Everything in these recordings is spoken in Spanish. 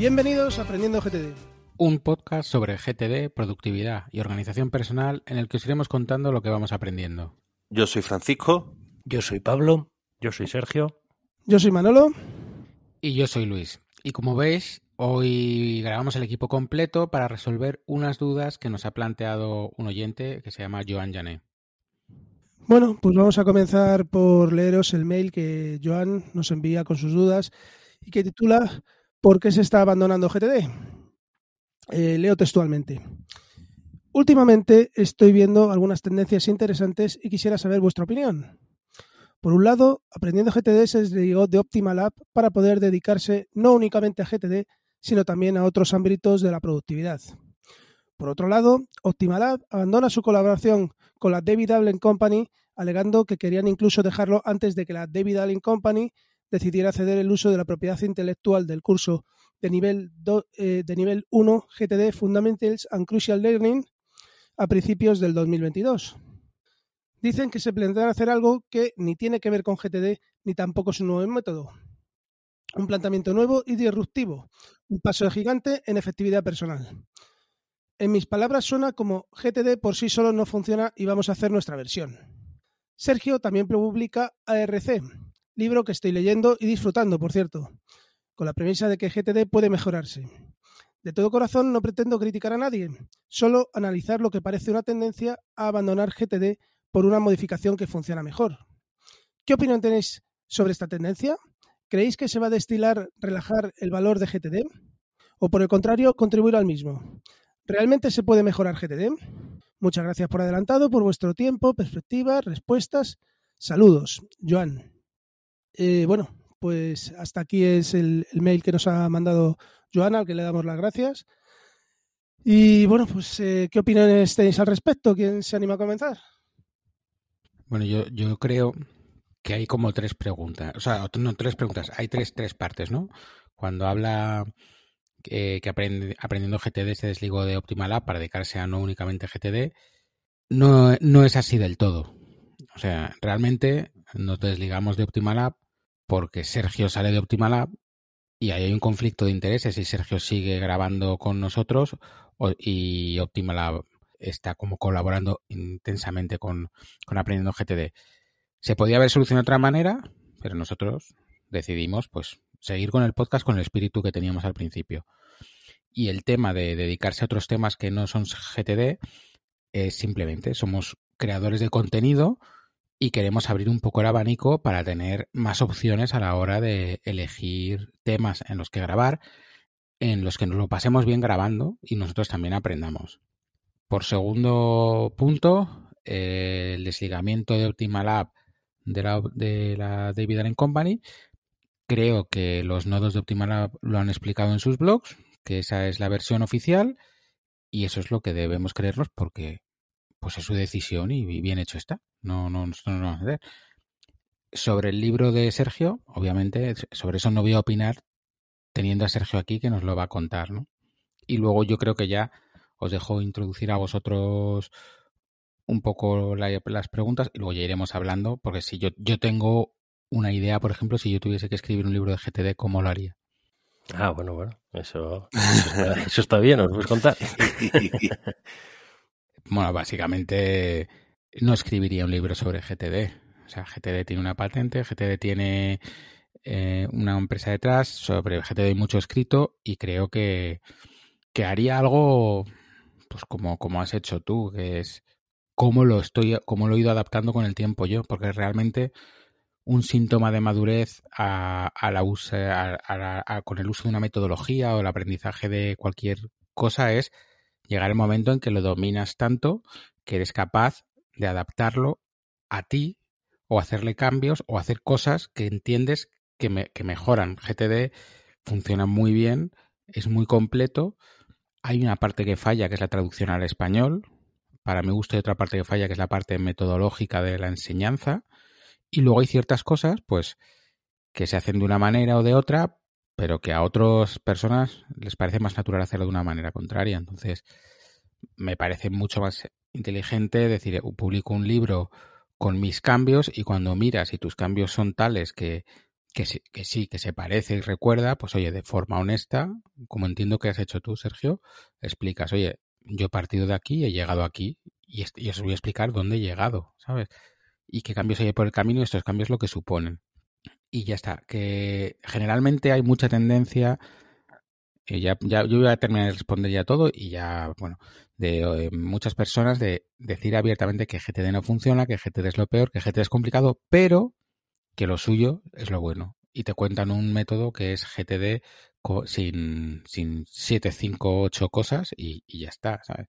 Bienvenidos a Aprendiendo GTD. Un podcast sobre GTD, productividad y organización personal en el que os iremos contando lo que vamos aprendiendo. Yo soy Francisco. Yo soy Pablo. Yo soy Sergio. Yo soy Manolo. Y yo soy Luis. Y como veis, hoy grabamos el equipo completo para resolver unas dudas que nos ha planteado un oyente que se llama Joan Jané. Bueno, pues vamos a comenzar por leeros el mail que Joan nos envía con sus dudas y que titula ¿Por qué se está abandonando GTD? Eh, leo textualmente. Últimamente estoy viendo algunas tendencias interesantes y quisiera saber vuestra opinión. Por un lado, Aprendiendo GTD se desligó de Optimal App para poder dedicarse no únicamente a GTD, sino también a otros ámbitos de la productividad. Por otro lado, Optimal App abandona su colaboración con la David Allen Company, alegando que querían incluso dejarlo antes de que la David Allen Company decidiera ceder el uso de la propiedad intelectual del curso de nivel, eh, de nivel 1 GTD Fundamentals and Crucial Learning a principios del 2022. Dicen que se plantean hacer algo que ni tiene que ver con GTD ni tampoco es un nuevo método. Un planteamiento nuevo y disruptivo. Un paso gigante en efectividad personal. En mis palabras suena como GTD por sí solo no funciona y vamos a hacer nuestra versión. Sergio también publica ARC, libro que estoy leyendo y disfrutando, por cierto, con la premisa de que GTD puede mejorarse. De todo corazón no pretendo criticar a nadie, solo analizar lo que parece una tendencia a abandonar GTD por una modificación que funciona mejor. ¿Qué opinión tenéis sobre esta tendencia? ¿Creéis que se va a destilar relajar el valor de GTD? ¿O por el contrario, contribuir al mismo? ¿Realmente se puede mejorar GTD? Muchas gracias por adelantado, por vuestro tiempo, perspectivas, respuestas. Saludos, Joan. Eh, bueno, pues hasta aquí es el, mail que nos ha mandado Joana, al que le damos las gracias. Y bueno, pues eh, ¿qué opiniones tenéis al respecto? ¿Quién se anima a comenzar? Bueno, yo, creo que hay como tres preguntas, o sea, no tres preguntas, hay tres, tres partes, ¿no? Cuando habla que, aprende, aprendiendo GTD se desligó de Optimal App para dedicarse a no únicamente GTD, no, no es así del todo. O sea, realmente nos desligamos de Optimal App porque Sergio sale de Optimal App y ahí hay un conflicto de intereses y Sergio sigue grabando con nosotros y Optimal App está como colaborando intensamente con, con Aprendiendo GTD. Se podía haber solucionado de otra manera, pero nosotros decidimos pues seguir con el podcast con el espíritu que teníamos al principio. Y el tema de dedicarse a otros temas que no son GTD es simplemente somos creadores de contenido y queremos abrir un poco el abanico para tener más opciones a la hora de elegir temas en los que grabar, en los que nos lo pasemos bien grabando y nosotros también aprendamos. Por segundo punto, eh, el desligamiento de Optimal App de la, de la David Allen Company. Creo que los nodos de Optimal App lo han explicado en sus blogs, que esa es la versión oficial y eso es lo que debemos creernos porque pues es su decisión y bien hecho está. No, no, no, no vamos a hacer. sobre el libro de Sergio, obviamente, sobre eso no voy a opinar teniendo a Sergio aquí que nos lo va a contar, ¿no? Y luego yo creo que ya os dejo introducir a vosotros un poco las preguntas y luego ya iremos hablando, porque si yo, yo tengo una idea, por ejemplo, si yo tuviese que escribir un libro de GTD, ¿cómo lo haría? Ah, bueno, bueno, eso, eso, está, bien, os puedes contar. bueno, básicamente no escribiría un libro sobre GTD. O sea, GTD tiene una patente, GTD tiene eh, una empresa detrás, sobre GTD hay mucho escrito y creo que, que haría algo pues como, como has hecho tú, que es cómo lo estoy, cómo lo he ido adaptando con el tiempo yo, porque realmente un síntoma de madurez a, la con el uso de una metodología o el aprendizaje de cualquier cosa es llegar el momento en que lo dominas tanto que eres capaz de adaptarlo a ti o hacerle cambios o hacer cosas que entiendes que, que mejoran. GTD funciona muy bien, es muy completo. Hay una parte que falla, que es la traducción al español. Para mi gusto hay otra parte que falla, que es la parte metodológica de la enseñanza. Y luego hay ciertas cosas, pues, que se hacen de una manera o de otra, pero que a otras personas les parece más natural hacerlo de una manera contraria. Entonces, me parece mucho más inteligente decir, publico un libro con mis cambios y cuando miras y tus cambios son tales que, que, sí, que sí, que se parece y recuerda, pues oye, de forma honesta, como entiendo que has hecho tú, Sergio, explicas, oye, yo he partido de aquí, he llegado aquí y, y os voy a explicar dónde he llegado, ¿sabes? y qué cambios hay por el camino y estos cambios lo que suponen. Y ya está, que generalmente hay mucha tendencia, eh, ya, ya, yo voy a terminar de responder ya todo y ya, bueno, de muchas personas de decir abiertamente que GTD no funciona, que GTD es lo peor, que GTD es complicado, pero que lo suyo es lo bueno. Y te cuentan un método que es GTD sin, sin 7, 5, 8 cosas y, y ya está, ¿sabes?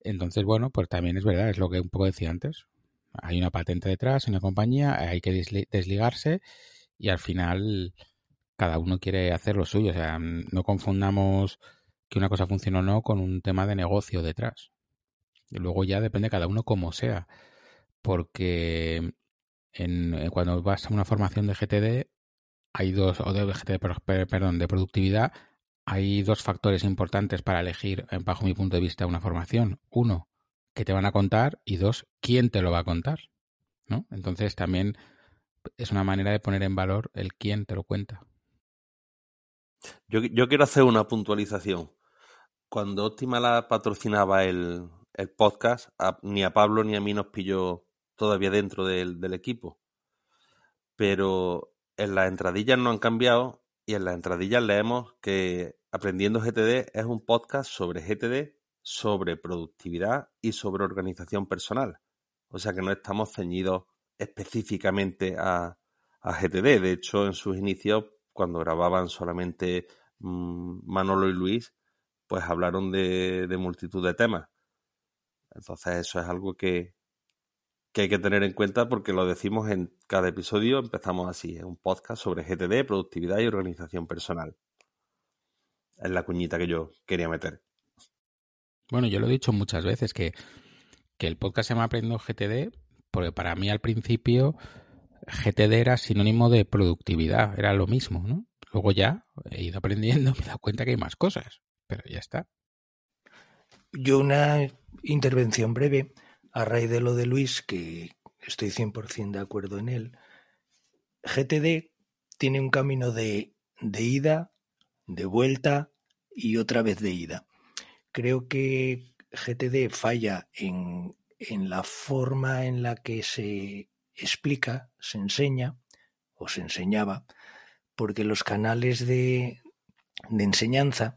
Entonces, bueno, pues también es verdad, es lo que un poco decía antes. Hay una patente detrás, una compañía, hay que desligarse y al final cada uno quiere hacer lo suyo. O sea, no confundamos que una cosa funcione o no con un tema de negocio detrás. Luego ya depende cada uno como sea. Porque en, eh, cuando vas a una formación de GTD, hay dos, o de GTD, perdón, de productividad, hay dos factores importantes para elegir, bajo mi punto de vista, una formación. Uno, que te van a contar y dos, quién te lo va a contar. ¿no? Entonces también es una manera de poner en valor el quién te lo cuenta. Yo, yo quiero hacer una puntualización. Cuando Optimala patrocinaba el, el podcast, ni a Pablo ni a mí nos pilló todavía dentro del, del equipo. Pero en las entradillas no han cambiado y en las entradillas leemos que Aprendiendo GTD es un podcast sobre GTD sobre productividad y sobre organización personal. O sea que no estamos ceñidos específicamente a, GTD. De hecho, en sus inicios, cuando grababan solamente mm, Manolo y Luis, pues hablaron de, multitud de temas. Entonces eso es algo que, que hay que tener en cuenta porque lo decimos en cada episodio, empezamos así, es un podcast sobre GTD, productividad y organización personal. Es la cuñita que yo quería meter. Bueno, yo lo he dicho muchas veces que, el podcast se llama Aprendiendo GTD porque para mí al principio GTD era sinónimo de productividad, era lo mismo, ¿no? Luego ya he ido aprendiendo, me he dado cuenta que hay más cosas, pero ya está. Yo una intervención breve a raíz de lo de Luis, que estoy 100% de acuerdo en él. GTD tiene un camino de, de ida, de vuelta y otra vez de ida. Creo que GTD falla en, la forma en la que se explica, se enseña o se enseñaba, porque los canales de, enseñanza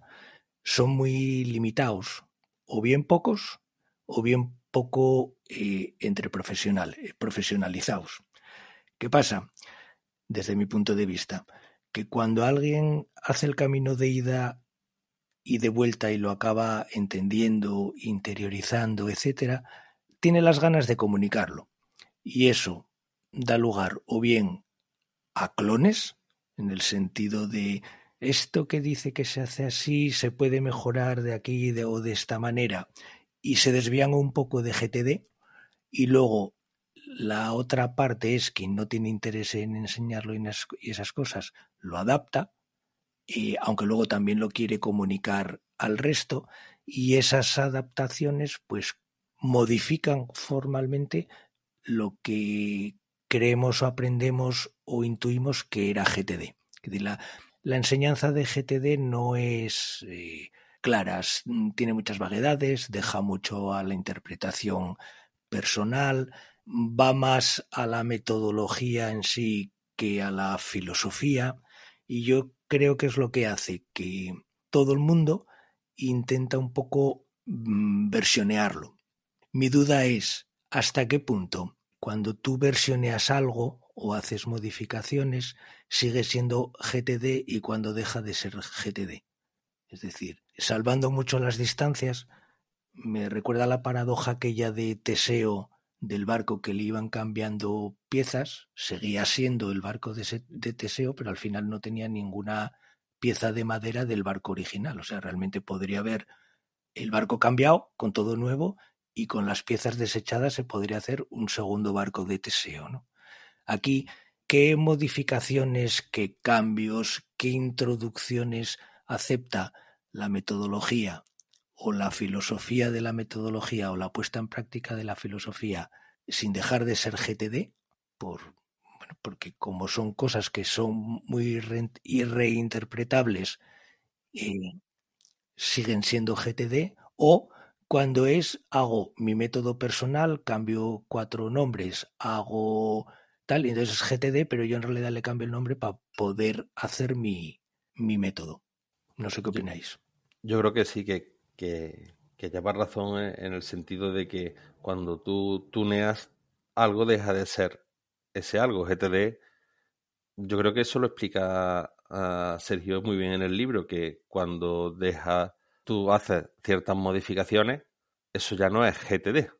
son muy limitados, o bien pocos, o bien poco eh, entre profesional, eh, profesionalizados. ¿Qué pasa? Desde mi punto de vista, que cuando alguien hace el camino de ida y de vuelta y lo acaba entendiendo, interiorizando, etcétera, tiene las ganas de comunicarlo. Y eso da lugar o bien a clones, en el sentido de esto que dice que se hace así se puede mejorar de aquí o de esta manera, y se desvían un poco de GTD, y luego la otra parte es quien no tiene interés en enseñarlo y esas cosas, lo adapta, y aunque luego también lo quiere comunicar al resto, y esas adaptaciones pues modifican formalmente lo que creemos o aprendemos o intuimos que era GTD. La, la enseñanza de GTD no es eh, clara, tiene muchas vaguedades, deja mucho a la interpretación personal, va más a la metodología en sí que a la filosofía, y yo creo que es lo que hace que todo el mundo intenta un poco mm, versionearlo. Mi duda es hasta qué punto cuando tú versioneas algo o haces modificaciones sigue siendo GTD y cuando deja de ser GTD. Es decir, salvando mucho las distancias, me recuerda la paradoja aquella de Teseo del barco que le iban cambiando piezas, seguía siendo el barco de, Teseo, pero al final no tenía ninguna pieza de madera del barco original. O sea, realmente podría haber el barco cambiado con todo nuevo y con las piezas desechadas se podría hacer un segundo barco de Teseo. ¿no? Aquí, ¿qué modificaciones, qué cambios, qué introducciones acepta la metodología o la filosofía de la metodología o la puesta en práctica de la filosofía sin dejar de ser GTD? Por, porque como son cosas que son muy irreinterpretables, eh, siguen siendo GTD, o cuando es hago mi método personal, cambio cuatro nombres, hago tal, y entonces es GTD, pero yo en realidad le cambio el nombre para poder hacer mi, mi método. No sé qué opináis. Yo creo que sí, que, que, que llevas razón en el sentido de que cuando tú tuneas, algo deja de ser ese algo, GTD, yo creo que eso lo explica a Sergio muy bien en el libro, que cuando deja, tú haces ciertas modificaciones, eso ya no es GTD.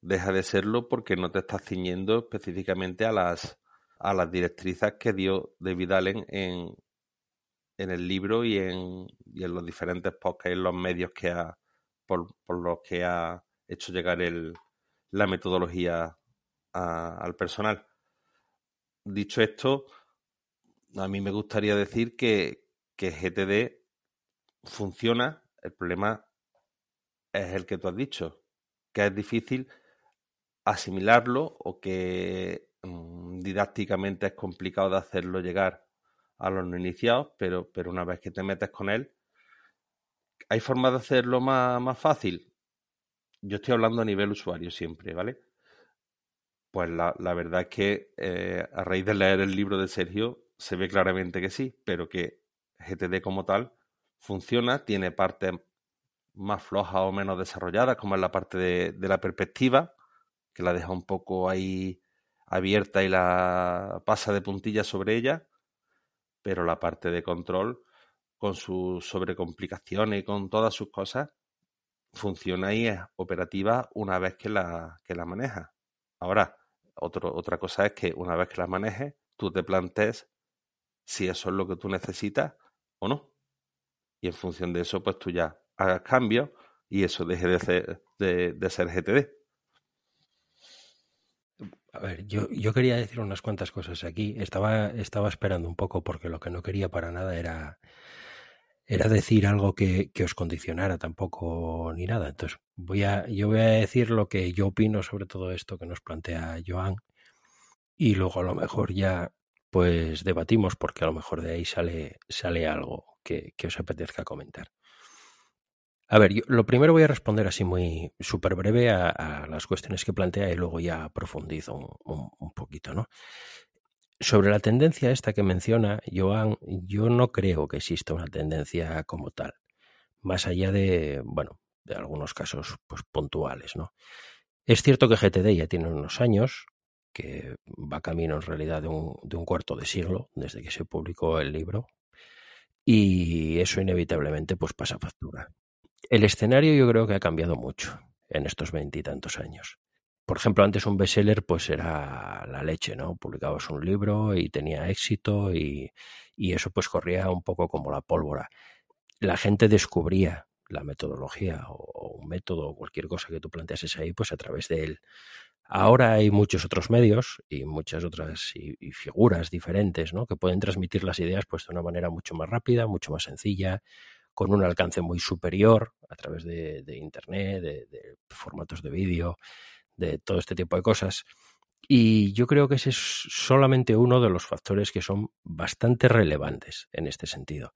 Deja de serlo porque no te estás ciñendo específicamente a las, a las directrices que dio David Allen en, en el libro y en, y en los diferentes podcasts en los medios que ha, por, los que ha hecho llegar el, la metodología al personal. Dicho esto, a mí me gustaría decir que, que GTD funciona. El problema es el que tú has dicho, que es difícil asimilarlo o que mm, didácticamente es complicado de hacerlo llegar a los no iniciados, pero, pero una vez que te metes con él, ¿hay formas de hacerlo más, más fácil? Yo estoy hablando a nivel usuario siempre, ¿vale? Pues la, la verdad es que eh, a raíz de leer el libro de Sergio se ve claramente que sí, pero que GTD como tal funciona, tiene partes más flojas o menos desarrolladas, como es la parte de, de la perspectiva, que la deja un poco ahí abierta y la pasa de puntilla sobre ella, pero la parte de control, con sus sobrecomplicaciones y con todas sus cosas, funciona y es operativa una vez que la, que la maneja. Ahora, otra cosa es que una vez que las manejes, tú te plantees si eso es lo que tú necesitas o no. Y en función de eso, pues tú ya hagas cambios y eso deje de ser, de, ser GTD. A ver, yo, yo, quería decir unas cuantas cosas aquí. Estaba, estaba esperando un poco porque lo que no quería para nada era, era decir algo que, que, os condicionara tampoco ni nada. Entonces, voy a, yo voy a decir lo que yo opino sobre todo esto que nos plantea Joan y luego a lo mejor ya pues debatimos porque a lo mejor de ahí sale, sale algo que, que os apetezca comentar. A ver, yo, lo primero voy a responder así muy súper breve a, las cuestiones que plantea y luego ya profundizo un, un, un poquito, ¿no? Sobre la tendencia esta que menciona Joan, yo no creo que exista una tendencia como tal, más allá de, bueno, de algunos casos pues, puntuales, ¿no? Es cierto que GTD ya tiene unos años, que va camino en realidad de un, de un cuarto de siglo desde que se publicó el libro, y eso inevitablemente pues pasa factura. El escenario yo creo que ha cambiado mucho en estos veintitantos años por ejemplo, antes un bestseller pues era la leche, ¿no? Publicabas un libro y tenía éxito y, y eso pues corría un poco como la pólvora. La gente descubría la metodología o, un método o cualquier cosa que tú planteases ahí pues a través de él. Ahora hay muchos otros medios y muchas otras y, y figuras diferentes ¿no? que pueden transmitir las ideas pues, de una manera mucho más rápida, mucho más sencilla, con un alcance muy superior a través de, Internet, de, de, formatos de vídeo, de todo este tipo de cosas. Y yo creo que ese es solamente uno de los factores que son bastante relevantes en este sentido.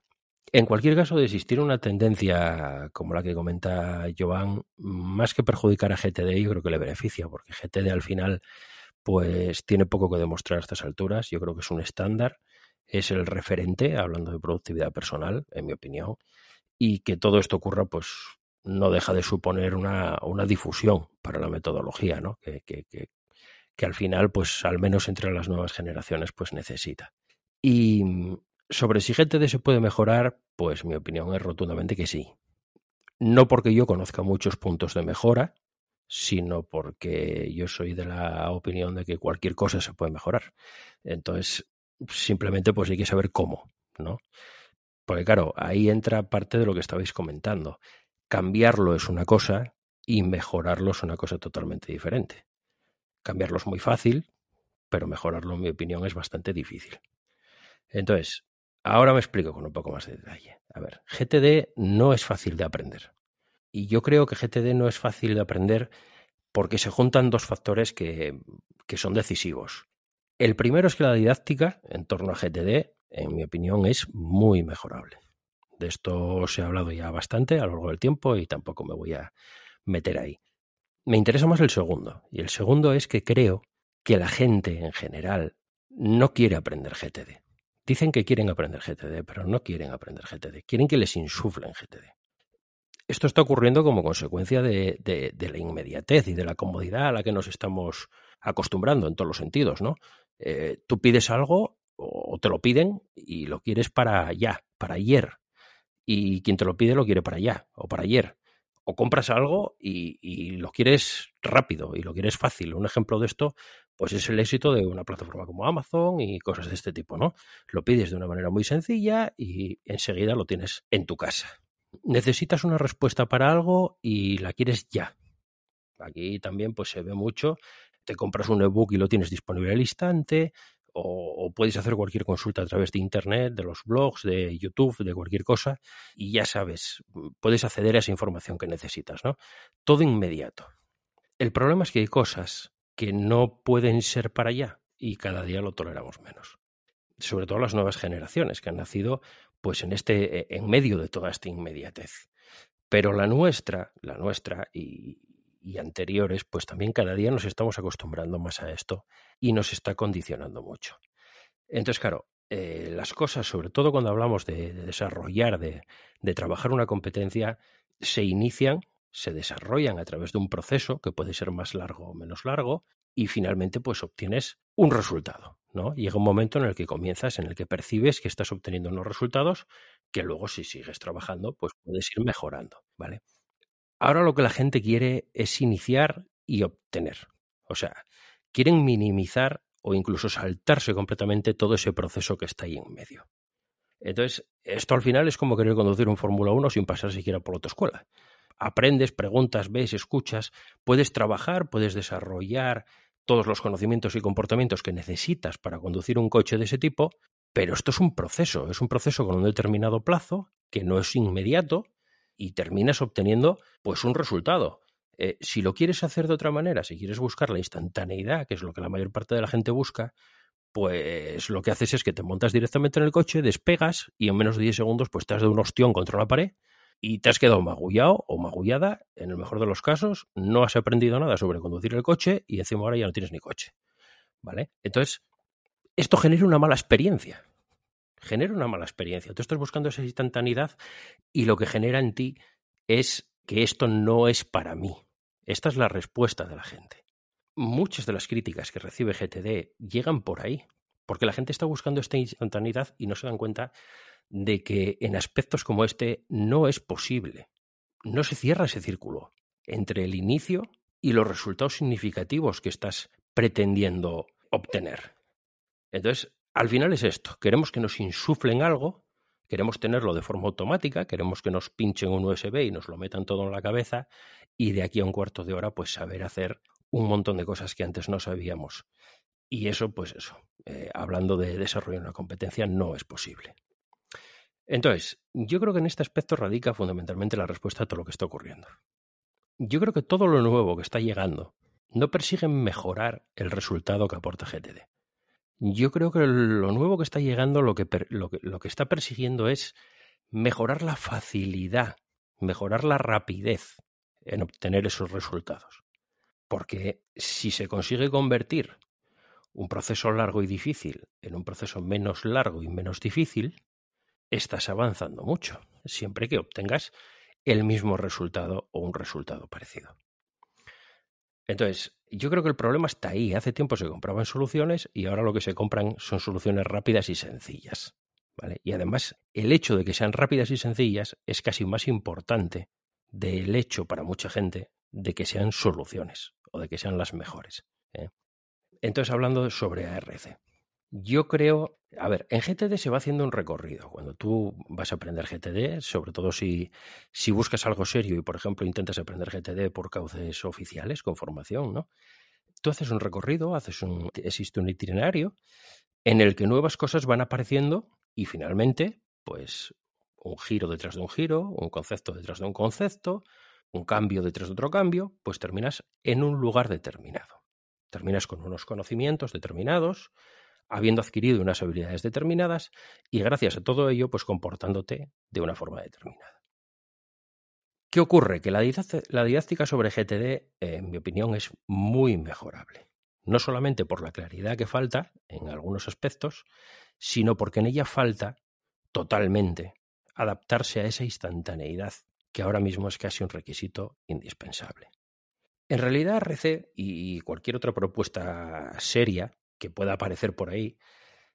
En cualquier caso, de existir una tendencia como la que comenta Joan, más que perjudicar a GTD, yo creo que le beneficia, porque GTD al final pues tiene poco que demostrar a estas alturas. Yo creo que es un estándar, es el referente, hablando de productividad personal, en mi opinión, y que todo esto ocurra, pues no deja de suponer una, una difusión para la metodología, ¿no? Que, que, que, que al final, pues al menos entre las nuevas generaciones, pues necesita. Y sobre si GTD se puede mejorar, pues mi opinión es rotundamente que sí. No porque yo conozca muchos puntos de mejora, sino porque yo soy de la opinión de que cualquier cosa se puede mejorar. Entonces, simplemente pues hay que saber cómo, ¿no? Porque claro, ahí entra parte de lo que estabais comentando. Cambiarlo es una cosa y mejorarlo es una cosa totalmente diferente. Cambiarlo es muy fácil, pero mejorarlo, en mi opinión, es bastante difícil. Entonces, Ahora me explico con un poco más de detalle. A ver, GTD no es fácil de aprender. Y yo creo que GTD no es fácil de aprender porque se juntan dos factores que, que son decisivos. El primero es que la didáctica en torno a GTD, en mi opinión, es muy mejorable. De esto se ha hablado ya bastante a lo largo del tiempo y tampoco me voy a meter ahí. Me interesa más el segundo. Y el segundo es que creo que la gente en general no quiere aprender GTD. Dicen que quieren aprender GTD, pero no quieren aprender GTD. Quieren que les insuflen GTD. Esto está ocurriendo como consecuencia de, la inmediatez y de la comodidad a la que nos estamos acostumbrando en todos los sentidos, ¿no? Eh, tú pides algo o te lo piden y lo quieres para ya, para ayer. Y quien te lo pide lo quiere para ya o para ayer. O compras algo y, lo quieres rápido y lo quieres fácil. Un ejemplo de esto pues es el éxito de una plataforma como Amazon y cosas de este tipo, ¿no? Lo pides de una manera muy sencilla y enseguida lo tienes en tu casa. Necesitas una respuesta para algo y la quieres ya. Aquí también pues se ve mucho, te compras un ebook y lo tienes disponible al instante, o, puedes hacer cualquier consulta a través de internet, de los blogs, de YouTube, de cualquier cosa, y ya sabes, puedes acceder a esa información que necesitas, ¿no? Todo inmediato. El problema es que hay cosas que no pueden ser para allá y cada día lo toleramos menos. Sobre todo las nuevas generaciones que han nacido pues en este e, en medio de toda esta inmediatez. Pero la nuestra, la nuestra y, y anteriores, pues también cada día nos estamos acostumbrando más a esto y nos está condicionando mucho. Entonces, claro, eh, las cosas, sobre todo cuando hablamos de, de desarrollar, de, de, trabajar una competencia, se inician se desarrollan a través de un proceso que puede ser más largo o menos largo y finalmente pues obtienes un resultado, ¿no? Llega un momento en el que comienzas, en el que percibes que estás obteniendo unos resultados que luego si sigues trabajando pues puedes ir mejorando, ¿vale? Ahora lo que la gente quiere es iniciar y obtener. O sea, quieren minimizar o incluso saltarse completamente todo ese proceso que está ahí en medio. Entonces, esto al final es como querer conducir un Fórmula 1 sin pasar siquiera por autoescuela aprendes, preguntas, ves, escuchas, puedes trabajar, puedes desarrollar todos los conocimientos y comportamientos que necesitas para conducir un coche de ese tipo, pero esto es un proceso, es un proceso con un determinado plazo que no es inmediato y terminas obteniendo pues un resultado. Eh, si lo quieres hacer de otra manera, si quieres buscar la instantaneidad, que es lo que la mayor parte de la gente busca, pues lo que haces es que te montas directamente en el coche, despegas y en menos de 10 segundos pues te has dado un ostión contra la pared y te has quedado magullado o magullada, en el mejor de los casos, no has aprendido nada sobre conducir el coche y encima ahora ya no tienes ni coche. ¿Vale? Entonces, esto genera una mala experiencia. Genera una mala experiencia. Tú estás buscando esa instantaneidad y lo que genera en ti es que esto no es para mí. Esta es la respuesta de la gente. Muchas de las críticas que recibe GTD llegan por ahí, porque la gente está buscando esta instantaneidad y no se dan cuenta de que en aspectos como este no es posible. No se cierra ese círculo entre el inicio y los resultados significativos que estás pretendiendo obtener. Entonces, al final es esto. Queremos que nos insuflen algo, queremos tenerlo de forma automática, queremos que nos pinchen un USB y nos lo metan todo en la cabeza y de aquí a un cuarto de hora pues saber hacer un montón de cosas que antes no sabíamos. Y eso, pues eso, eh, hablando de desarrollo de una competencia, no es posible. Entonces, yo creo que en este aspecto radica fundamentalmente la respuesta a todo lo que está ocurriendo. Yo creo que todo lo nuevo que está llegando no persigue mejorar el resultado que aporta GTD. Yo creo que lo nuevo que está llegando lo que, está persiguiendo es mejorar la facilidad, mejorar la rapidez en obtener esos resultados. Porque si se consigue convertir un proceso largo y difícil en un proceso menos largo y menos difícil, estás avanzando mucho, siempre que obtengas el mismo resultado o un resultado parecido. Entonces, yo creo que el problema está ahí. Hace tiempo se compraban soluciones y ahora lo que se compran son soluciones rápidas y sencillas. ¿vale? Y además, el hecho de que sean rápidas y sencillas es casi más importante del hecho para mucha gente de que sean soluciones o de que sean las mejores. ¿eh? Entonces, hablando sobre ARC. Yo creo, a ver, en GTD se va haciendo un recorrido. Cuando tú vas a aprender GTD, sobre todo si, si buscas algo serio y, por ejemplo, intentas aprender GTD por cauces oficiales, con formación, ¿no? Tú haces un recorrido, haces un, existe un itinerario en el que nuevas cosas van apareciendo y finalmente, pues, un giro detrás de un giro, un concepto detrás de un concepto, un cambio detrás de otro cambio, pues terminas en un lugar determinado. Terminas con unos conocimientos determinados, habiendo adquirido unas habilidades determinadas y gracias a todo ello, pues comportándote de una forma determinada. ¿Qué ocurre? Que la, didáctica sobre GTD, en mi opinión, es muy mejorable. No solamente por la claridad que falta en algunos aspectos, sino porque en ella falta totalmente adaptarse a esa instantaneidad que ahora mismo es casi un requisito indispensable. En realidad, RC y cualquier otra propuesta seria que pueda aparecer por ahí,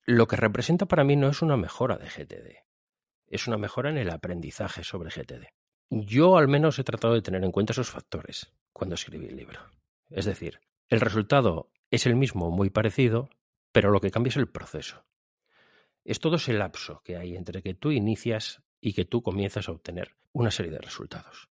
lo que representa para mí no es una mejora de GTD, es una mejora en el aprendizaje sobre GTD. Yo al menos he tratado de tener en cuenta esos factores cuando escribí el libro. Es decir, el resultado es el mismo, muy parecido, pero lo que cambia es el proceso. Es todo ese lapso que hay entre que tú inicias y que tú comienzas a obtener una serie de resultados.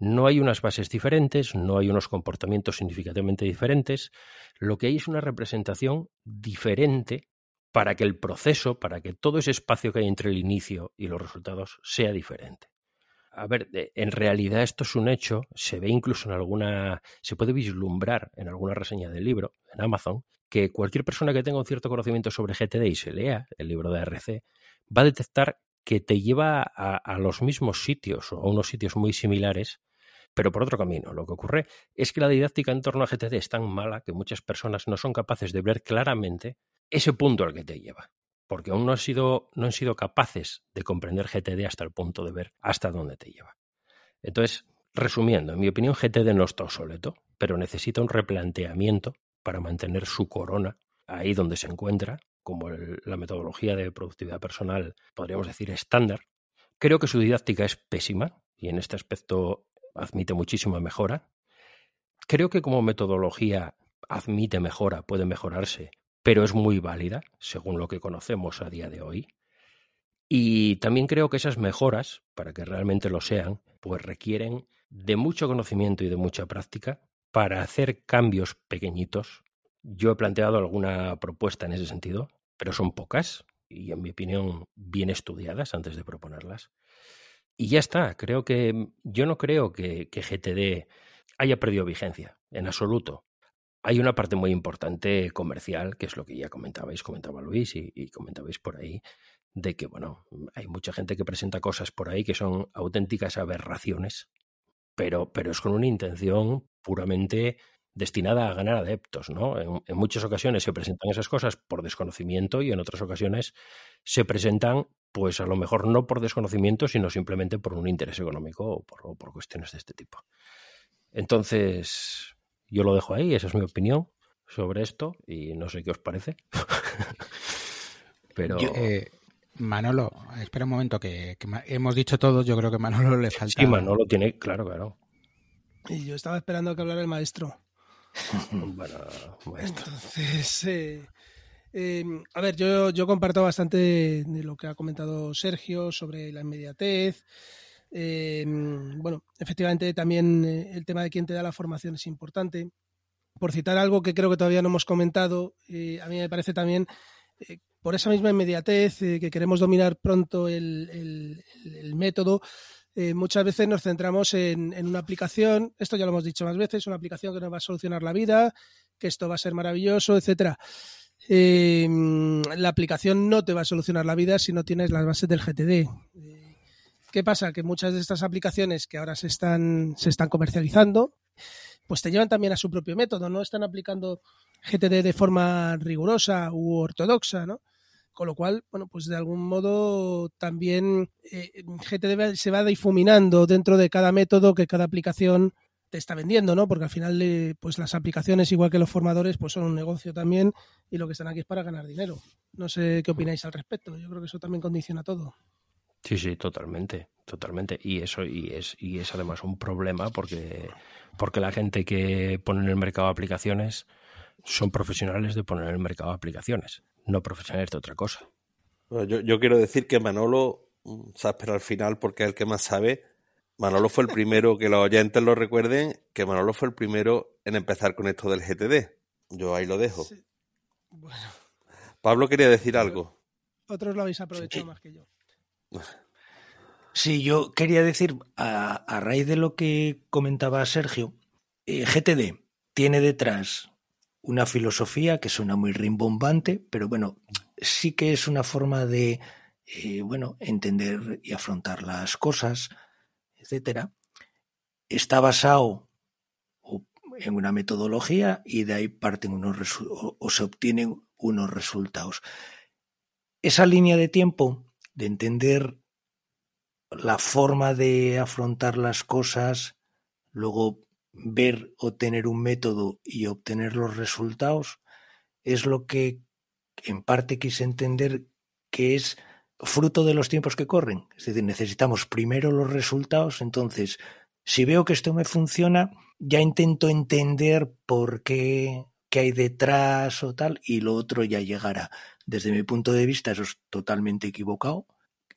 No hay unas bases diferentes, no hay unos comportamientos significativamente diferentes, lo que hay es una representación diferente para que el proceso, para que todo ese espacio que hay entre el inicio y los resultados sea diferente. A ver, en realidad esto es un hecho, se ve incluso en alguna, se puede vislumbrar en alguna reseña del libro, en Amazon, que cualquier persona que tenga un cierto conocimiento sobre GTD y se lea el libro de RC, va a detectar que te lleva a, a los mismos sitios o a unos sitios muy similares pero por otro camino. Lo que ocurre es que la didáctica en torno a GTD es tan mala que muchas personas no son capaces de ver claramente ese punto al que te lleva, porque aún no han sido, no han sido capaces de comprender GTD hasta el punto de ver hasta dónde te lleva. Entonces, resumiendo, en mi opinión, GTD no está obsoleto, pero necesita un replanteamiento para mantener su corona ahí donde se encuentra, como la metodología de productividad personal, podríamos decir, estándar. Creo que su didáctica es pésima y en este aspecto admite muchísima mejora. Creo que como metodología admite mejora, puede mejorarse, pero es muy válida según lo que conocemos a día de hoy. Y también creo que esas mejoras, para que realmente lo sean, pues requieren de mucho conocimiento y de mucha práctica para hacer cambios pequeñitos. Yo he planteado alguna propuesta en ese sentido, pero son pocas y en mi opinión bien estudiadas antes de proponerlas. Y ya está, creo que yo no creo que, GTD haya perdido vigencia, en absoluto. Hay una parte muy importante comercial, que es lo que ya comentabais, comentaba Luis y, y comentabais por ahí, de que, bueno, hay mucha gente que presenta cosas por ahí que son auténticas aberraciones, pero, pero es con una intención puramente destinada a ganar adeptos, ¿no? En, en, muchas ocasiones se presentan esas cosas por desconocimiento y en otras ocasiones se presentan pues a lo mejor no por desconocimiento, sino simplemente por un interés económico o por, cuestiones de este tipo. Entonces, yo lo dejo ahí, esa es mi opinión sobre esto y no sé qué os parece. Pero... Eh, Manolo, espera un momento, que, hemos dicho todo, yo creo que Manolo le falta... Sí, Manolo tiene, claro, claro. Y yo estaba esperando que hablara el maestro. bueno. Entonces, eh, eh, a ver, yo, yo comparto bastante de lo que ha comentado Sergio sobre la inmediatez. Eh, bueno, efectivamente también eh, el tema de quién te da la formación es importante. por citar algo que creo que todavía no hemos comentado, a mí me parece también, por esa misma inmediatez, que queremos dominar pronto el, método, muchas veces nos centramos en, en, una aplicación, esto ya lo hemos dicho más veces, una aplicación que nos va a solucionar la vida, que esto va a ser maravilloso, etcétera. la aplicación no te va a solucionar la vida si no tienes las bases del GTD. ¿Qué pasa? Que muchas de estas aplicaciones que ahora se están, se están comercializando, pues te llevan también a su propio método, no están aplicando GTD de forma rigurosa u ortodoxa, ¿no? Con lo cual, bueno, pues de algún modo también eh, GTD se va difuminando dentro de cada método que cada aplicación te está vendiendo, ¿no? Porque al final, eh, pues las aplicaciones, igual que los formadores, pues son un negocio también y lo que están aquí es para ganar dinero. No sé qué opináis al respecto. Yo creo que eso también condiciona todo. Sí, sí, totalmente, totalmente. Y eso y es y es además un problema porque porque la gente que pone en el mercado aplicaciones son profesionales de poner en el mercado aplicaciones, no profesionales de otra cosa. yo, yo, quiero decir que Manolo, mm, espera al final porque es el que más sabe. Manolo fue el primero, que los oyentes lo recuerden, que Manolo fue el primero en empezar con esto del GTD. Yo ahí lo dejo. Bueno. Pablo quería decir algo. Otros lo habéis aprovechado más que yo. Sí, yo quería decir, a, raíz de lo que comentaba Sergio, eh, GTD tiene detrás una filosofía que suena muy rimbombante, pero bueno, sí que es una forma de, eh, bueno, entender y afrontar las cosas, etcétera. Está basado en una metodología y de ahí parten unos o se obtienen unos resultados. Esa línea de tiempo de entender la forma de afrontar las cosas, luego ver o tener un método y obtener los resultados, es lo que en parte quise entender que es fruto de los tiempos que corren. Es decir, necesitamos primero los resultados, entonces, si veo que esto me funciona, ya intento entender por qué, qué hay detrás o tal, y lo otro ya llegará. Desde mi punto de vista, eso es totalmente equivocado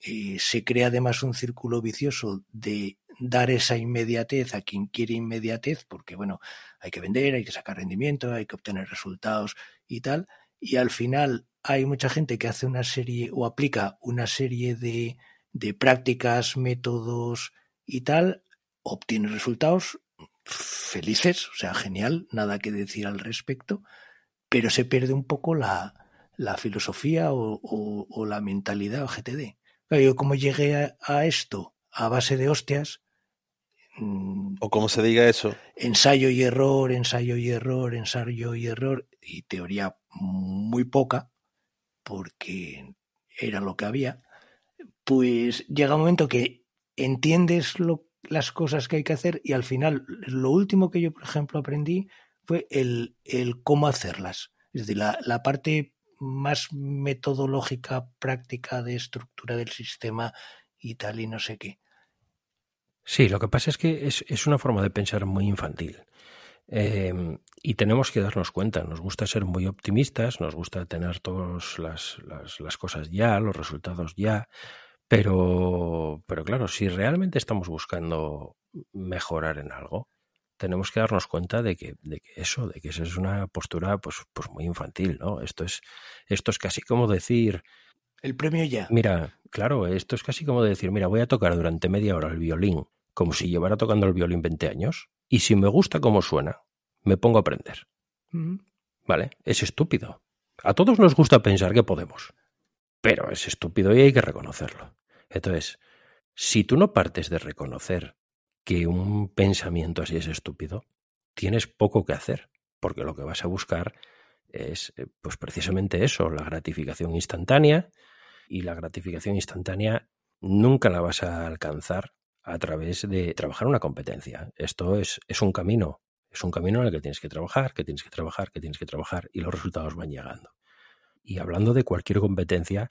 eh, se crea además un círculo vicioso de dar esa inmediatez a quien quiere inmediatez, porque bueno, hay que vender, hay que sacar rendimiento, hay que obtener resultados y tal, y al final hay mucha gente que hace una serie o aplica una serie de, de prácticas, métodos y tal, obtiene resultados felices, o sea, genial, nada que decir al respecto, pero se pierde un poco la, la filosofía o, o la mentalidad GTD. Yo como llegué a, esto a base de hostias. Mm, o como se diga eso. Ensayo y error, ensayo y error, ensayo y error, y teoría muy poca, porque era lo que había. Pues llega un momento que entiendes lo, las cosas que hay que hacer y al final lo último que yo, por ejemplo, aprendí fue el, el cómo hacerlas. Es decir, la, la parte más metodológica, práctica de estructura del sistema y tal y no sé qué. Sí, lo que pasa es que es, es una forma de pensar muy infantil. Eh, y tenemos que darnos cuenta, nos gusta ser muy optimistas, nos gusta tener todas las, las, las, cosas ya, los resultados ya, pero, pero claro, si realmente estamos buscando mejorar en algo, tenemos que darnos cuenta de que, de que eso, de que eso es una postura pues, pues muy infantil, ¿no? Esto es, esto es casi como decir. El premio ya. Mira, claro, esto es casi como decir, mira, voy a tocar durante media hora el violín, como si llevara tocando el violín 20 años, y si me gusta cómo suena, me pongo a aprender. ¿Vale? Es estúpido. A todos nos gusta pensar que podemos, pero es estúpido y hay que reconocerlo. Entonces, si tú no partes de reconocer que un pensamiento así es estúpido, tienes poco que hacer, porque lo que vas a buscar es eh, pues precisamente eso, la gratificación instantánea, y la gratificación instantánea nunca la vas a alcanzar a través de trabajar una competencia. Esto es, es un camino, es un camino en el que tienes que trabajar, que tienes que trabajar, que tienes que trabajar, y los resultados van llegando. Y hablando de cualquier competencia,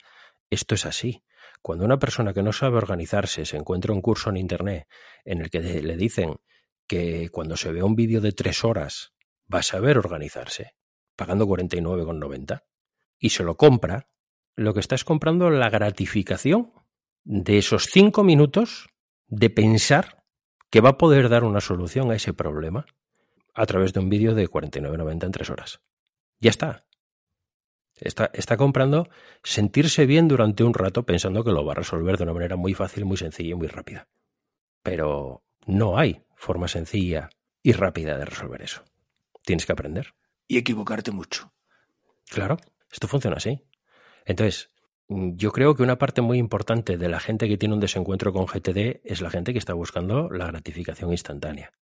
esto es así. Cuando una persona que no sabe organizarse se encuentra un curso en Internet en el que le dicen que cuando se ve un vídeo de tres horas va a saber organizarse, pagando 49,90, y se lo compra, lo que está es comprando la gratificación de esos cinco minutos de pensar que va a poder dar una solución a ese problema. a través de un vídeo de 49.90 en tres horas. Ya está. Está, está comprando sentirse bien durante un rato pensando que lo va a resolver de una manera muy fácil, muy sencilla y muy rápida. Pero no hay forma sencilla y rápida de resolver eso. Tienes que aprender. Y equivocarte mucho. Claro, esto funciona así. Entonces, yo creo que una parte muy importante de la gente que tiene un desencuentro con GTD es la gente que está buscando la gratificación instantánea.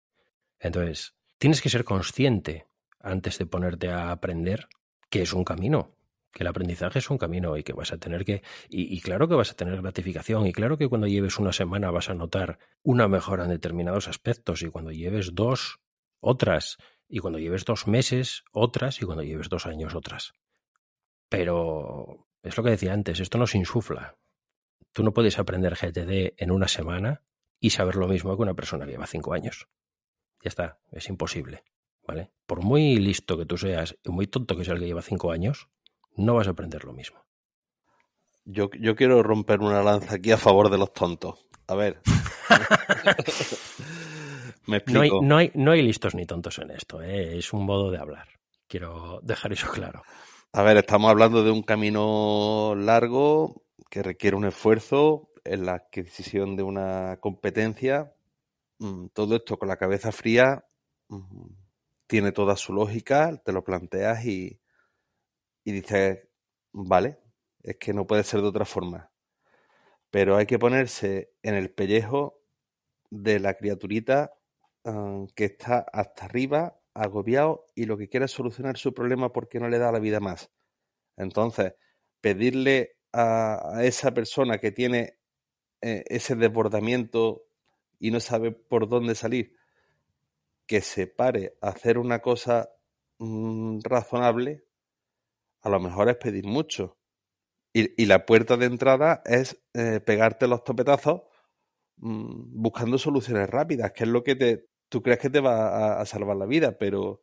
Entonces, tienes que ser consciente antes de ponerte a aprender que es un camino, que el aprendizaje es un camino y que vas a tener que, y, claro que vas a tener gratificación, y claro que cuando lleves una semana vas a notar una mejora en determinados aspectos, y cuando lleves dos, otras, y cuando lleves dos meses, otras, y cuando lleves dos años, otras. Pero es lo que decía antes, esto no se insufla. Tú no puedes aprender GTD en una semana y saber lo mismo que una persona que lleva cinco años. Ya está, es imposible. ¿Vale? Por muy listo que tú seas y muy tonto que sea el que lleva cinco años, no vas a aprender lo mismo. Yo, yo quiero romper una lanza aquí a favor de los tontos. A ver. Me explico. No hay, no, hay, listos ni tontos en esto, ¿eh? es un modo de hablar. Quiero dejar eso claro. A ver, estamos hablando de un camino largo que requiere un esfuerzo en la adquisición de una competencia. Mm, todo esto con la cabeza fría mm, tiene toda su lógica, te lo planteas y, y dices, vale, es que no puede ser de otra forma. Pero hay que ponerse en el pellejo de la criaturita ah, que está hasta arriba, agobiado y lo que quiere es solucionar su problema porque no le da la vida más. Entonces, pedirle a, esa persona que tiene eh, ese desbordamiento y no sabe por dónde salir, que se pare a hacer una cosa mm, razonable, a lo mejor es pedir mucho. Y, la puerta de entrada es eh, pegarte los topetazos mm, buscando soluciones rápidas, que es lo que te, tú crees que te va a, salvar la vida, pero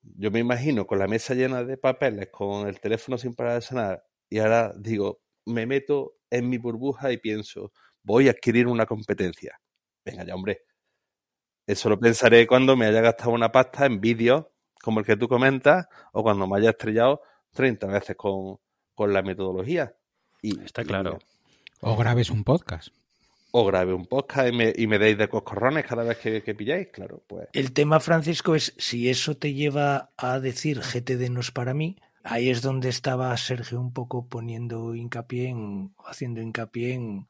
yo me imagino con la mesa llena de papeles, con el teléfono sin parar de sonar, y ahora digo, me meto en mi burbuja y pienso, voy a adquirir una competencia. Venga ya, hombre. Eso lo pensaré cuando me haya gastado una pasta en vídeos como el que tú comentas o cuando me haya estrellado 30 veces con, la metodología. Y, Está claro. o grabes un podcast. O grabe un podcast y me, y me deis de coscorrones cada vez que, pilláis, claro. Pues. El tema, Francisco, es si eso te lleva a decir GTD no es para mí, ahí es donde estaba Sergio un poco poniendo hincapié en, haciendo hincapié en,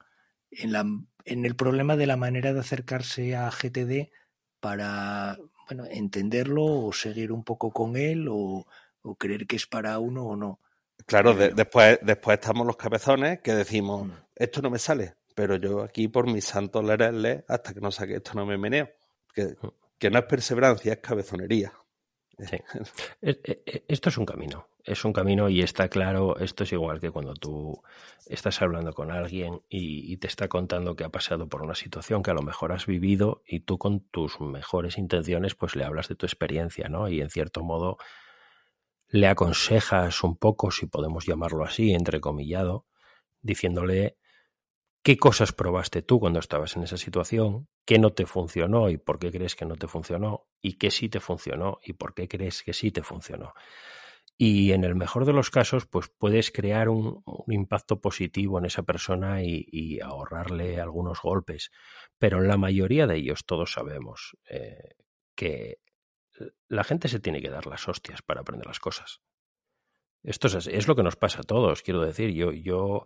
en, la, en el problema de la manera de acercarse a GTD para bueno, entenderlo o seguir un poco con él o, o creer que es para uno o no. Claro, después, después estamos los cabezones que decimos, mm. esto no me sale, pero yo aquí por mis santos lereles, hasta que no saque esto no me meneo. Que, mm. que no es perseverancia, es cabezonería. Sí. E, e, esto es un camino, es un camino y está claro, esto es igual que cuando tú estás hablando con alguien y, y, te está contando que ha pasado por una situación que a lo mejor has vivido y tú con tus mejores intenciones pues le hablas de tu experiencia, ¿no? Y en cierto modo le aconsejas un poco, si podemos llamarlo así, entrecomillado, diciéndole qué cosas probaste tú cuando estabas en esa situación, qué no te funcionó y por qué crees que no te funcionó, y qué sí te funcionó y por qué crees que sí te funcionó. Y en el mejor de los casos, pues puedes crear un, impacto positivo en esa persona y, ahorrarle algunos golpes. Pero en la mayoría de ellos todos sabemos eh, que la gente se tiene que dar las hostias para aprender las cosas. Esto es, lo que nos pasa a todos, quiero decir. Yo,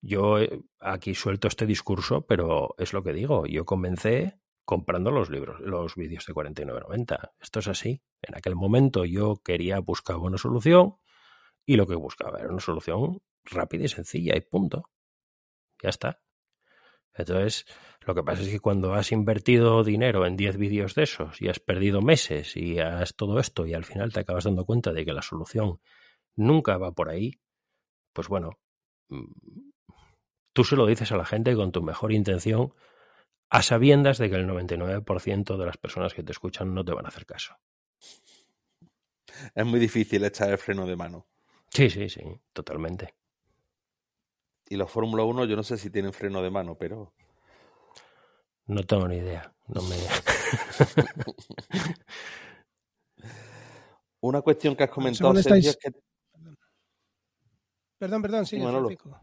yo eh, aquí suelto este discurso, pero es lo que digo. Yo comencé comprando los libros, los vídeos de 49.90. Esto es así. En aquel momento yo quería buscar una solución y lo que buscaba era una solución rápida y sencilla y punto. Ya está. Entonces, lo que pasa es que cuando has invertido dinero en 10 vídeos de esos y has perdido meses y has todo esto y al final te acabas dando cuenta de que la solución nunca va por ahí, pues bueno, mm, tú se lo dices a la gente con tu mejor intención a sabiendas de que el 99% de las personas que te escuchan no te van a hacer caso. Es muy difícil echar el freno de mano. Sí, sí, sí, totalmente. Y los Fórmula 1 yo no sé si tienen freno de mano, pero... No tengo ni idea. No me... una cuestión que has comentado, Sergio, estáis- es que... Perdón, perdón, sigue, Manolo. Francisco.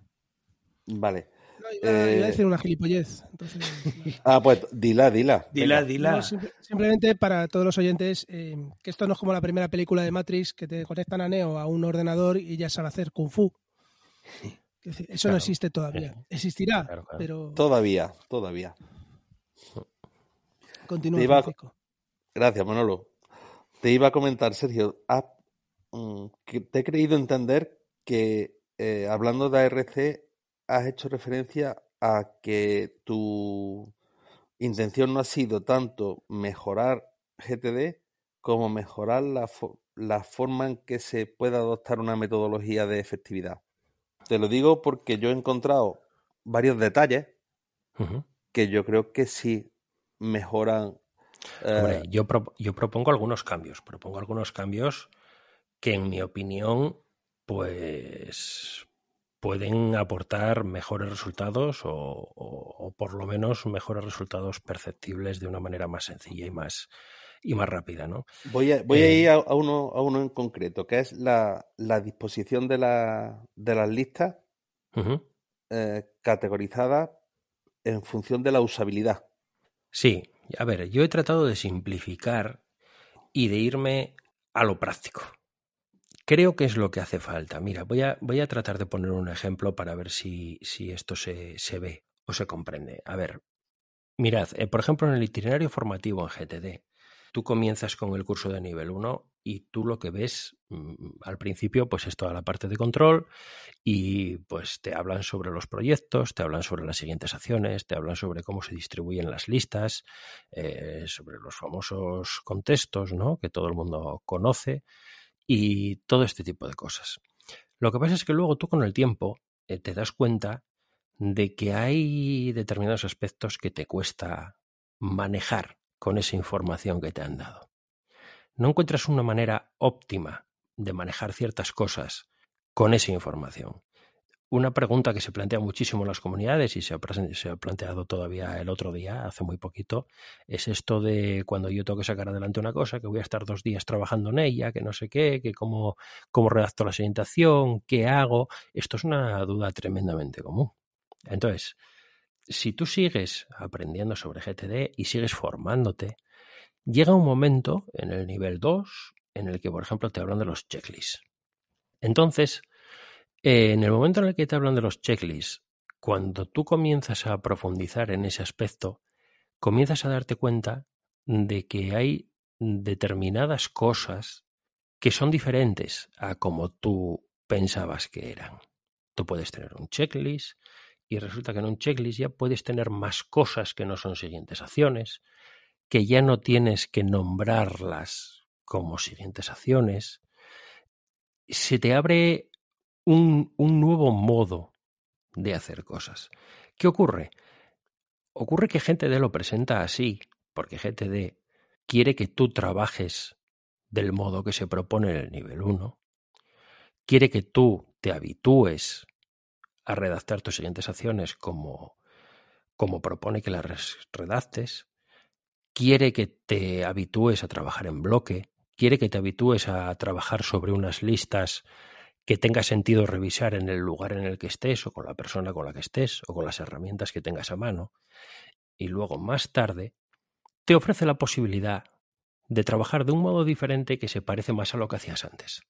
Vale. No, iba, iba a Eh, decir una gilipollez. Entonces, Ah, pues dila, dila. Dila, Venga. dila. No, simple- simplemente para todos los oyentes, eh, que esto no es como la primera película de Matrix, que te conectan a Neo a un ordenador y ya sabe hacer Kung Fu. Eso no existe todavía. Existirá, Claro, claro. pero Todavía, todavía. continúa, iba Francisco. Gracias, Manolo. Te iba a comentar, Sergio, has- mm, que te he creído entender que eh, hablando de ARC has hecho referencia a que tu intención no ha sido tanto mejorar GTD como mejorar la, fo- la forma en que se pueda adoptar una metodología de efectividad. Te lo digo porque yo he encontrado varios detalles que yo creo que sí mejoran. eh, Hombre, yo, pro- yo propongo algunos cambios. Propongo algunos cambios que, en mi opinión, pues pueden aportar mejores resultados o, o- o por lo menos mejores resultados perceptibles de una manera más sencilla y más, y más rápida, ¿no? Voy a, voy a Eh, ir a, a uno, a uno en concreto, que es la, la disposición de, la, de las listas Ujú. eh, categorizadas en función de la usabilidad. Sí, a ver, yo he tratado de simplificar y de irme a lo práctico. Creo que es lo que hace falta. Mira, voy a, voy a tratar de poner un ejemplo para ver si, si esto se, se ve o se comprende. A ver, mirad, eh, por ejemplo, en el itinerario formativo en GTD, tú comienzas con el curso de nivel 1 y tú lo que ves mm, al principio pues es toda la parte de control y pues te hablan sobre los proyectos, te hablan sobre las siguientes acciones, te hablan sobre cómo se distribuyen las listas, eh, sobre los famosos contextos, ¿no? Que todo el mundo conoce y todo este tipo de cosas. Lo que pasa es que luego tú con el tiempo eh, te das cuenta de que hay determinados aspectos que te cuesta manejar con esa información que te han dado. No encuentras una manera óptima de manejar ciertas cosas con esa información. Una pregunta que se plantea muchísimo en las comunidades y se ha, planteado todavía el otro día, hace muy poquito, es esto de cuando yo tengo que sacar adelante una cosa, que voy a estar dos días trabajando en ella, que no sé qué, que cómo, cómo redacto la siguiente acción, qué hago. Esto es una duda tremendamente común. Entonces, si tú sigues aprendiendo sobre GTD y sigues formándote, llega un momento en el nivel 2 en el que, por ejemplo, te hablan de los checklists. Entonces, eh, en el momento en el que te hablan de los checklists, cuando tú comienzas a profundizar en ese aspecto, comienzas a darte cuenta de que hay determinadas cosas que son diferentes a como tú pensabas que eran. Tú puedes tener un checklist y resulta que en un checklist ya puedes tener más cosas que no son siguientes acciones, que ya no tienes que nombrarlas como siguientes acciones. Se te abre un, un nuevo modo de hacer cosas. ¿Qué ocurre? Ocurre que GTD lo presenta así, porque GTD quiere que tú trabajes del modo que se propone en el nivel 1, quiere que tú te habitúes a redactar tus siguientes acciones como, como propone que las redactes, quiere que te habitúes a trabajar en bloque, quiere que te habitúes a trabajar sobre unas listas que tenga sentido revisar en el lugar en el que estés o con la persona con la que estés o con las herramientas que tengas a mano. Y luego más tarde te ofrece la posibilidad de trabajar de un modo diferente que se parece más a lo que hacías antes.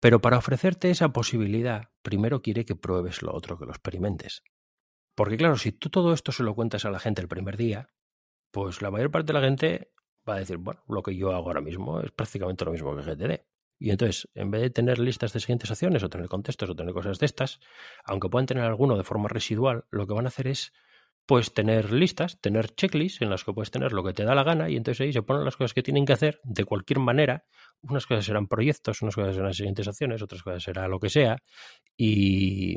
Pero para ofrecerte esa posibilidad, primero quiere que pruebes lo otro, que lo experimentes. Porque claro, si tú todo esto se lo cuentas a la gente el primer día, pues la mayor parte de la gente va a decir, bueno, lo que yo hago ahora mismo es prácticamente lo mismo que GTD. Y entonces, en vez de tener listas de siguientes acciones o tener contextos o tener cosas de estas, aunque puedan tener alguno de forma residual, lo que van a hacer es pues tener listas, tener checklists en las que puedes tener lo que te da la gana y entonces ahí se ponen las cosas que tienen que hacer de cualquier manera. Unas cosas serán proyectos, unas cosas serán siguientes acciones, otras cosas será lo que sea y,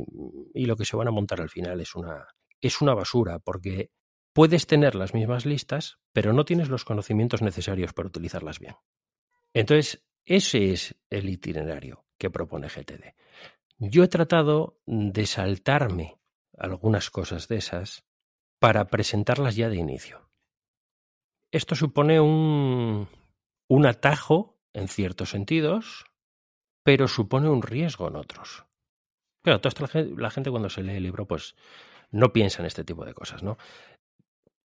y lo que se van a montar al final es una, es una basura porque puedes tener las mismas listas pero no tienes los conocimientos necesarios para utilizarlas bien. Entonces, ese es el itinerario que propone GTD. Yo he tratado de saltarme algunas cosas de esas para presentarlas ya de inicio. Esto supone un, un atajo en ciertos sentidos, pero supone un riesgo en otros. Claro, toda esta, la gente cuando se lee el libro, pues no piensa en este tipo de cosas, ¿no?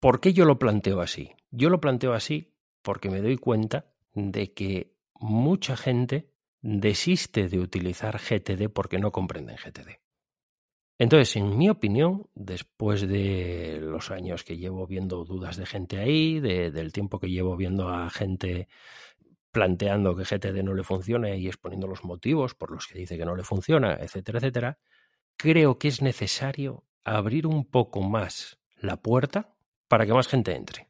¿Por qué yo lo planteo así? Yo lo planteo así porque me doy cuenta de que mucha gente desiste de utilizar GTD porque no comprenden GTD. Entonces, en mi opinión, después de los años que llevo viendo dudas de gente ahí, del tiempo que llevo viendo a gente planteando que GTD no le funciona y exponiendo los motivos por los que dice que no le funciona, etcétera, etcétera, creo que es necesario abrir un poco más la puerta para que más gente entre.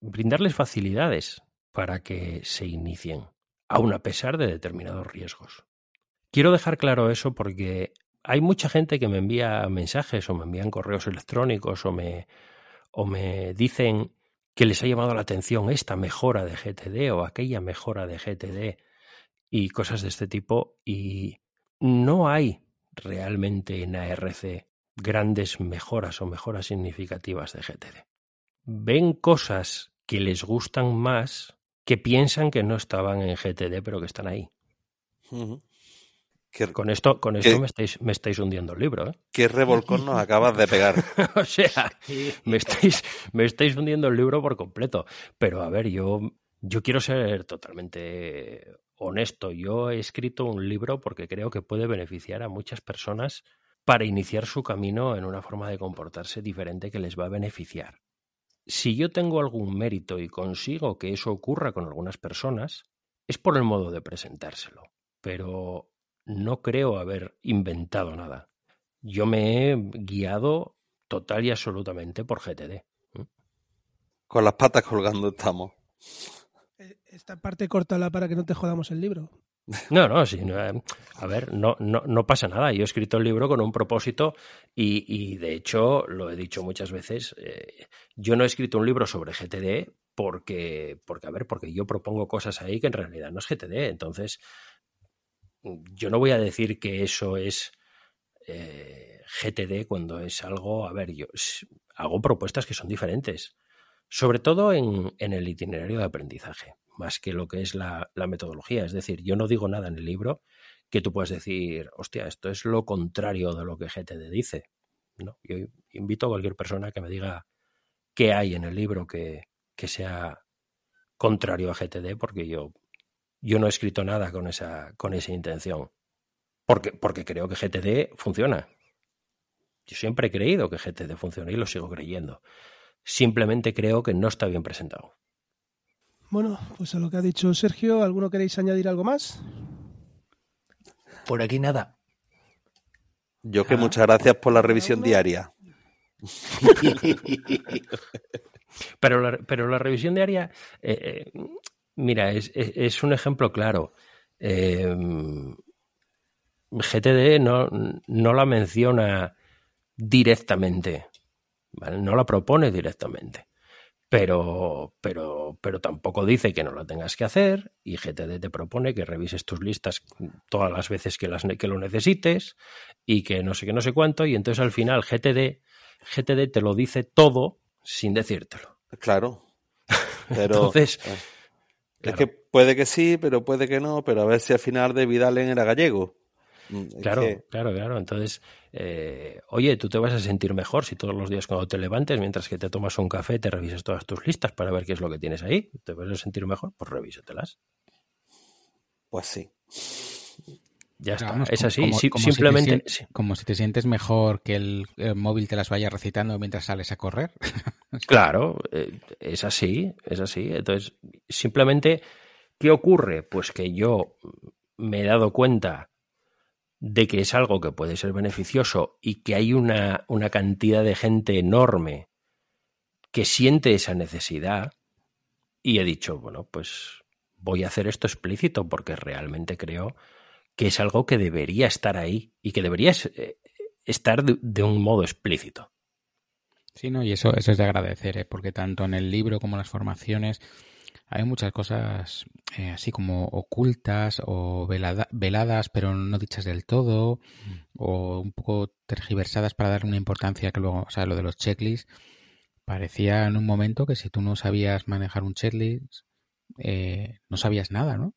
Brindarles facilidades para que se inicien, aun a pesar de determinados riesgos. Quiero dejar claro eso porque hay mucha gente que me envía mensajes o me envían correos electrónicos o me, o me dicen que les ha llamado la atención esta mejora de GTD o aquella mejora de GTD y cosas de este tipo y no hay realmente en ARC grandes mejoras o mejoras significativas de GTD. Ven cosas que les gustan más que piensan que no estaban en GTD pero que están ahí con esto, con esto me, estáis, me estáis hundiendo el libro. ¿eh? ¿Qué revolcón nos acabas de pegar? o sea, me estáis, me estáis hundiendo el libro por completo. Pero a ver, yo, yo quiero ser totalmente honesto. Yo he escrito un libro porque creo que puede beneficiar a muchas personas para iniciar su camino en una forma de comportarse diferente que les va a beneficiar. Si yo tengo algún mérito y consigo que eso ocurra con algunas personas, es por el modo de presentárselo. Pero no creo haber inventado nada. Yo me he guiado total y absolutamente por GTD. Con las patas colgando estamos. Eh, esta parte córtala para que no te jodamos el libro. No, no, sí, eh, a ver, no, no, no, pasa nada. Yo he escrito el libro con un propósito y, y de hecho, lo he dicho muchas veces, eh, yo no he escrito un libro sobre GTD porque, porque, a ver, porque yo propongo cosas ahí que en realidad no es GTD. Entonces, yo no voy a decir que eso es eh, GTD cuando es algo, a ver, yo hago propuestas que son diferentes, sobre todo en, el itinerario de aprendizaje, más que lo que es la, metodología. Es decir, yo no digo nada en el libro que tú puedas decir, hostia, esto es lo contrario de lo que GTD dice. No, yo invito a cualquier persona que me diga qué hay en el libro que, que sea contrario a GTD, porque yo yo no he escrito nada con esa, con esa intención. Porque, porque creo que GTD funciona. Yo siempre he creído que GTD funciona y lo sigo creyendo. Simplemente creo que no está bien presentado. Bueno, pues a lo que ha dicho Sergio, ¿alguno queréis añadir algo más? Por aquí nada. Yo que ah. muchas gracias por la revisión diaria. pero, la, pero la revisión diaria, eh, eh, Mira, es, un ejemplo claro. Em, GTD no, no, la menciona directamente, no la propone directamente, pero, pero, pero tampoco dice que no la tengas que hacer y GTD te propone que revises tus listas todas las veces que, las, que lo necesites y que no sé qué, no sé cuánto, y entonces al final GTD, GTD te lo dice todo sin decírtelo. Claro. Pero, entonces... Eh, es que puede que sí, pero puede que no, pero a ver si al final David Allen era gallego. Mm, claro, claro, claro. Entonces, eh, oye, tú te vas a sentir mejor si todos los días cuando te levantes, mientras que te tomas un café, te revisas todas tus listas para ver qué es lo que tienes ahí. ¿Te vas a sentir mejor? Pues revísatelas. Pues sí. Ya está, es así, simplemente. como si te sientes mejor que el, móvil te las vaya recitando mientras sales a correr. claro, eh, es así, es así. Entonces, simplemente, ¿qué ocurre? Pues que yo me he dado cuenta de que es algo que puede ser beneficioso y que hay una, una cantidad de gente enorme que siente esa necesidad y he dicho, bueno, pues voy a hacer esto explícito porque realmente creo que es algo que debería estar ahí y que debería eh, estar de, un modo explícito. Sí, no, y eso, eso es de agradecer, ¿eh? porque tanto en el libro como en las formaciones hay muchas cosas eh, así como ocultas o veladas, pero no dichas del todo, o un poco tergiversadas para dar una importancia que luego, o sea, lo de los checklists, parecía en un momento que si tú no sabías manejar un checklist, no sabías nada, ¿no?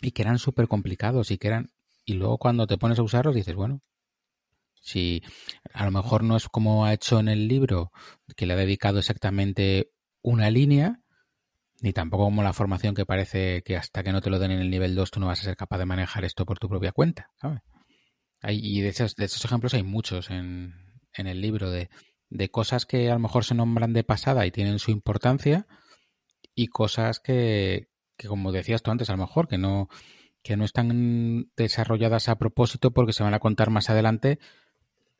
y que eran súper complicados y que eran y luego cuando te pones a usarlos dices, bueno, si a lo mejor no es como ha hecho en el libro, que le ha dedicado exactamente una línea, ni tampoco como la formación que parece que hasta que no te lo den en el nivel 2 tú no vas a ser capaz de manejar esto por tu propia cuenta, ¿sabes? Hay, y de esos, de esos ejemplos hay muchos en, en el libro de, de cosas que a lo mejor se nombran de pasada y tienen su importancia y cosas que, que como decías tú antes, a lo mejor que no, que no están desarrolladas a propósito porque se van a contar más adelante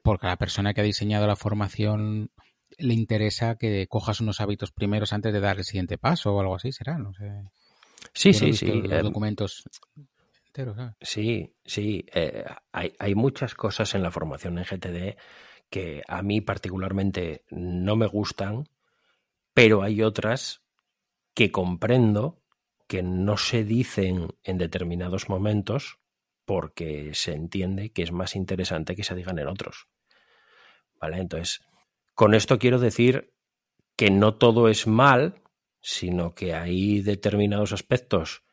porque la persona que ha diseñado la formación le interesa que cojas unos hábitos primeros antes de dar el siguiente paso o algo así, será, no sé. Sí, sí, sí. Los em, documentos enteros, ¿sabes? Sí, sí. eh, hay, hay muchas cosas en la formación en GTD que a mí particularmente no me gustan, pero hay otras que comprendo que no se dicen en determinados momentos porque se entiende que es más interesante que se digan en otros. ¿Vale? Entonces, con esto quiero decir que no todo es mal, sino que hay determinados aspectos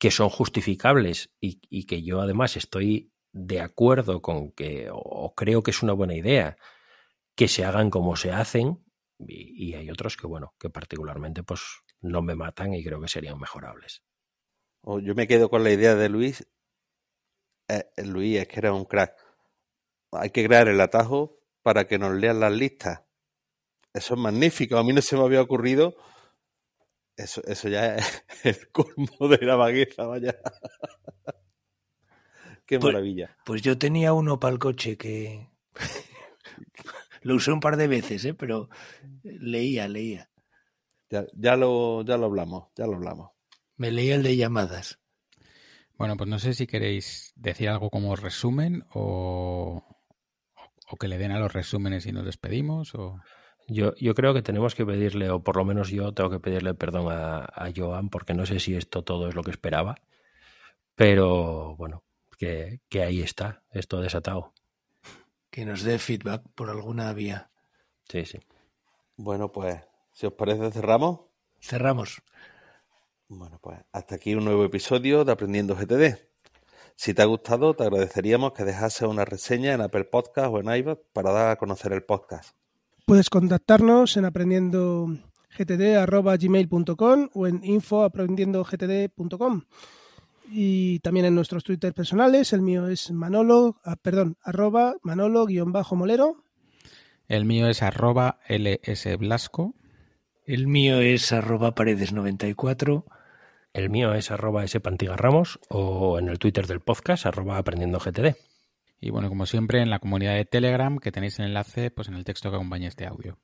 que son justificables y, que yo además estoy de acuerdo con que, o creo que es una buena idea, que se hagan como se hacen, y, hay otros que, bueno, que particularmente pues no me matan y creo que serían mejorables. Yo me quedo con la idea de Luis. Eh, Luis es que era un crack. Hay que crear el atajo para que nos lean las listas. Eso es magnífico. A mí no se me había ocurrido. Eso, eso ya es el colmo de la vagueza, vaya. Qué Pues- maravilla. Pues yo tenía uno para el coche que lo usé un par de veces, ¿eh? pero leía, leía. Ya, ya lo, ya lo hablamos, ya lo hablamos. Me leía el de llamadas. Bueno, pues no sé si queréis decir algo como resumen o, o que le den a los resúmenes y nos despedimos o... Yo, yo creo que tenemos que pedirle, o por lo menos yo tengo que pedirle perdón a, a Joan, porque no sé si esto todo es lo que esperaba, pero bueno, que, que ahí está, esto desatado. Que nos dé feedback por alguna vía. Sí, sí. Bueno, pues, si os parece, cerramos. Cerramos. Bueno, pues hasta aquí un nuevo episodio de Aprendiendo GTD. Si te ha gustado, te agradeceríamos que dejase una reseña en Apple Podcast o en iVoox para dar a conocer el podcast. Puedes contactarnos en aprendiendogtd.gmail.com o en info.aprendiendogtd.com y también en nuestros Twitter personales. El mío es Manolo, ah, perdón, arroba Manolo-molero. El mío es arroba lsblasco. El mío es arroba paredes94. El mío es arroba spantigarramos o en el Twitter del podcast arroba aprendiendo GTD. Y bueno, como siempre, en la comunidad de Telegram, que tenéis el enlace pues en el texto que acompaña este audio.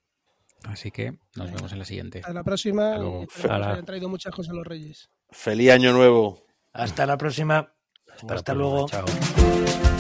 Así que nos vemos en la siguiente. Hasta la próxima. Hasta hayan traído muchas cosas los Reyes. ¡Feliz Año Nuevo! Hasta la próxima. la Hasta próxima. luego. Chao.